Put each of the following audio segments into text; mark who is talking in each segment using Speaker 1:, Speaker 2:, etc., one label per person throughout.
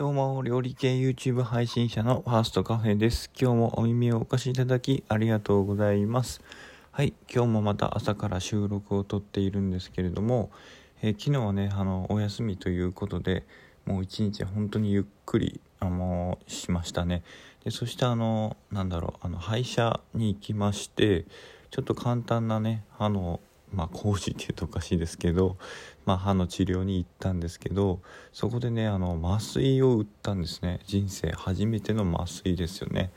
Speaker 1: どうも、料理系 YouTube 配信者のファーストカフェです。今日もお耳をお貸しいただきありがとうございます。はい、今日もまた朝から収録をとっているんですけれども、えー、昨日はね、あの、お休みということで、もう一日本当にゆっくり、あのしましたね。で、そしてあの、なんだろう、あの、歯医者に行きまして、ちょっと簡単なね、あの、まあ、講師っていうとおかしいですけど、まあ、歯の治療に行ったんですけどそこでねあの麻酔を打ったんですね。人生初めての麻酔ですよね。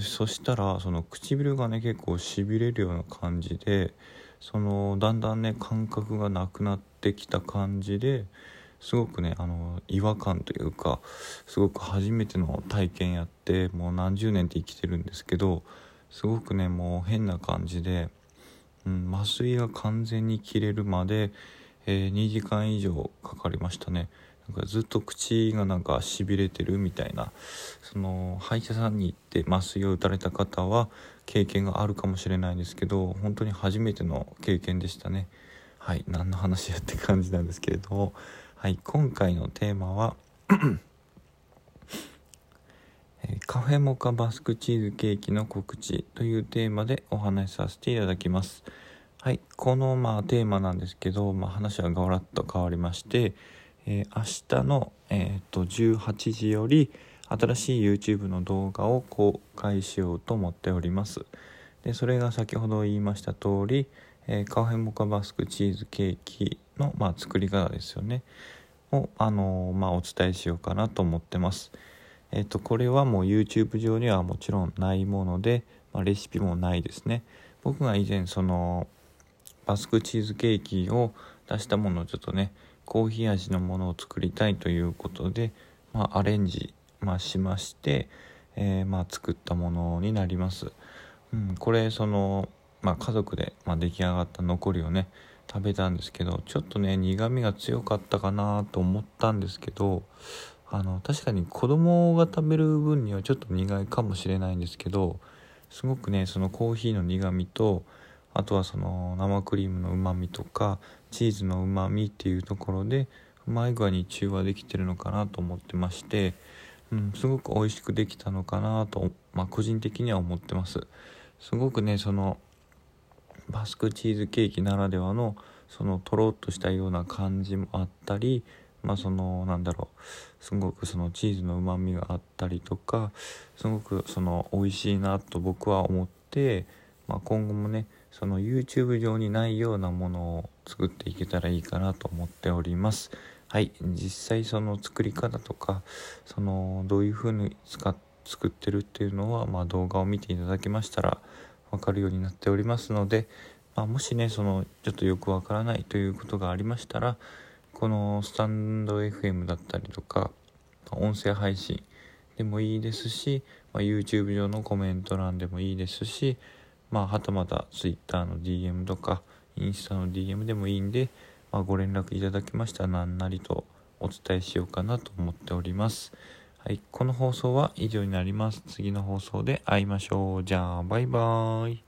Speaker 1: そしたらその唇がね結構しびれるような感じでそのだんだんね感覚がなくなってきた感じですごくねあの違和感というかすごく初めての体験やってもう何十年って生きてるんですけどすごくねもう変な感じでうん、麻酔が完全に切れるまで、えー、2時間以上かかりましたね。なんかずっと口がなんかしびれてるみたいな。その歯医者さんに行って麻酔を打たれた方は経験があるかもしれないんですけど本当に初めての経験でしたね。はい何の話やって感じなんですけれどはい今回のテーマはカフェモカバスクチーズケーキの告知というテーマでお話しさせていただきます。はい、このまあテーマなんですけど、まあ、話はガラッと変わりまして、えー、明日の、えー、と18時より新しい YouTube の動画を公開しようと思っております。でそれが先ほど言いました通り、えー、カフェモカバスクチーズケーキの、まあ、作り方ですよねを、あのー、まあ、お伝えしようかなと思ってます。えっ、と、これはもう YouTube 上にはもちろんないもので、まあ、レシピもないですね。僕が以前そのバスクチーズケーキを出したものをちょっとね、コーヒー味のものを作りたいということで、まあ、アレンジ、まあ、しまして、えー、まあ、作ったものになります。うん、これその、まあ、家族で、まあ出来上がった残りをね食べたんですけどちょっとね苦みが強かったかなと思ったんですけどあの確かに子供が食べる分にはちょっと苦いかもしれないんですけどすごくねそのコーヒーの苦みとあとはその生クリームのうまみとかチーズのうまみっていうところでうまい具合に中和できてるのかなと思ってまして、うん、すごく美味しくできたのかなと、まあ、個人的には思ってます。すごくねそのバスクチーズケーキならではのそのとろっとしたような感じもあったりまあそのなんだろうすごくそのチーズのうまみがあったりとかすごくその美味しいなと僕は思って、まあ、今後もねその YouTube 上にないようなものを作っていけたらいいかなと思っております。はい、実際その作り方とかそのどういう風に使っ作ってるっていうのは、まあ、動画を見ていただけましたら分かるようになっておりますので、まあ、もしねそのちょっとよくわからないということがありましたらこのスタンド FM だったりとか音声配信でもいいですし、まあ、YouTube 上のコメント欄でもいいですし、まあ、はたまた Twitter の DM とかインスタの DM でもいいんで、まあ、ご連絡いただきましたら何なりとお伝えしようかなと思っております。はい、この放送は以上になります。次の放送で会いましょう。じゃあ、バイバーイ。